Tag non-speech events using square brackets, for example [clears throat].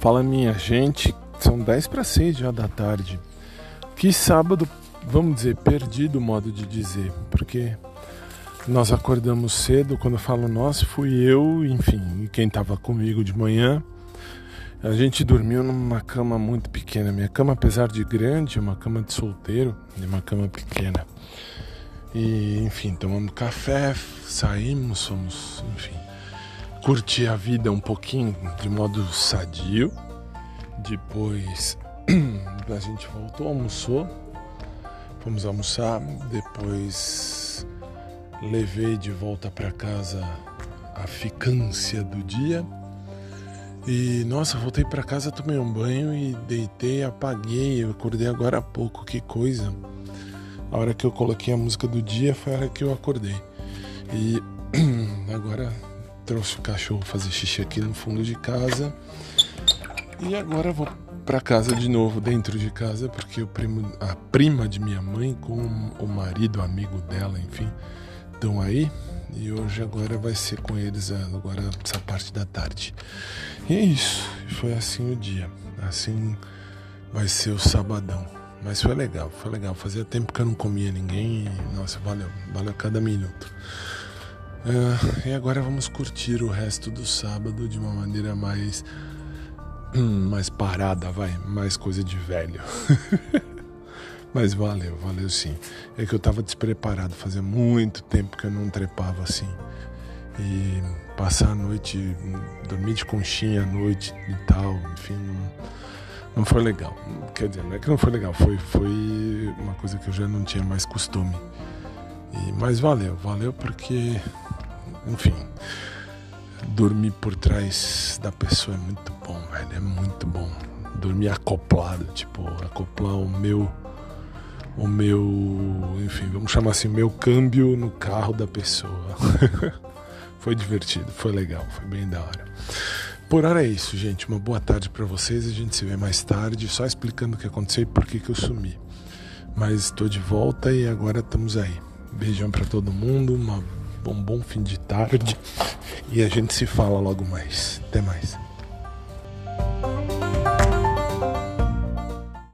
Fala minha gente, são 10 para 6 já da tarde. Que sábado, vamos dizer, perdido o modo de dizer, porque nós acordamos cedo, quando eu falo nós, fui eu, enfim, e quem estava comigo de manhã. A gente dormiu numa cama muito pequena. Minha cama, apesar de grande, é uma cama de solteiro, é uma cama pequena. E, enfim, tomamos café, saímos, fomos, enfim, curtir a vida um pouquinho de modo sadio. Depois [clears throat] a gente voltou, almoçou, fomos almoçar. Depois levei de volta para casa a ficância do dia. E nossa, voltei para casa, tomei um banho e deitei, apaguei. Eu acordei agora há pouco, que coisa. A hora que eu coloquei a música do dia foi a hora que eu acordei. E [clears throat] agora trouxe o cachorro fazer xixi aqui no fundo de casa. E agora vou para casa de novo, dentro de casa, porque o primo, a prima de minha mãe com o marido, amigo dela, enfim, estão aí. E hoje agora vai ser com eles agora essa parte da tarde. E é isso. Foi assim o dia. Assim vai ser o sabadão. Mas foi legal, foi legal. Fazia tempo que eu não comia ninguém e, nossa, valeu, valeu cada minuto. Uh, e agora vamos curtir o resto do sábado de uma maneira mais. Hum, mais parada, vai, mais coisa de velho. [laughs] Mas valeu, valeu sim. É que eu tava despreparado, fazia muito tempo que eu não trepava assim. E passar a noite, dormir de conchinha à noite e tal, enfim, não, não foi legal. Quer dizer, não é que não foi legal, foi, foi uma coisa que eu já não tinha mais costume. E, mas valeu, valeu porque enfim, dormir por trás da pessoa é muito bom, velho. É muito bom. Dormir acoplado, tipo, acoplar o meu. O meu. Enfim, vamos chamar assim, o meu câmbio no carro da pessoa. [laughs] foi divertido, foi legal, foi bem da hora. Por hora é isso, gente. Uma boa tarde para vocês. A gente se vê mais tarde, só explicando o que aconteceu e por que, que eu sumi. Mas estou de volta e agora estamos aí. Beijão para todo mundo, uma um bom fim de tarde e a gente se fala logo mais. Até mais.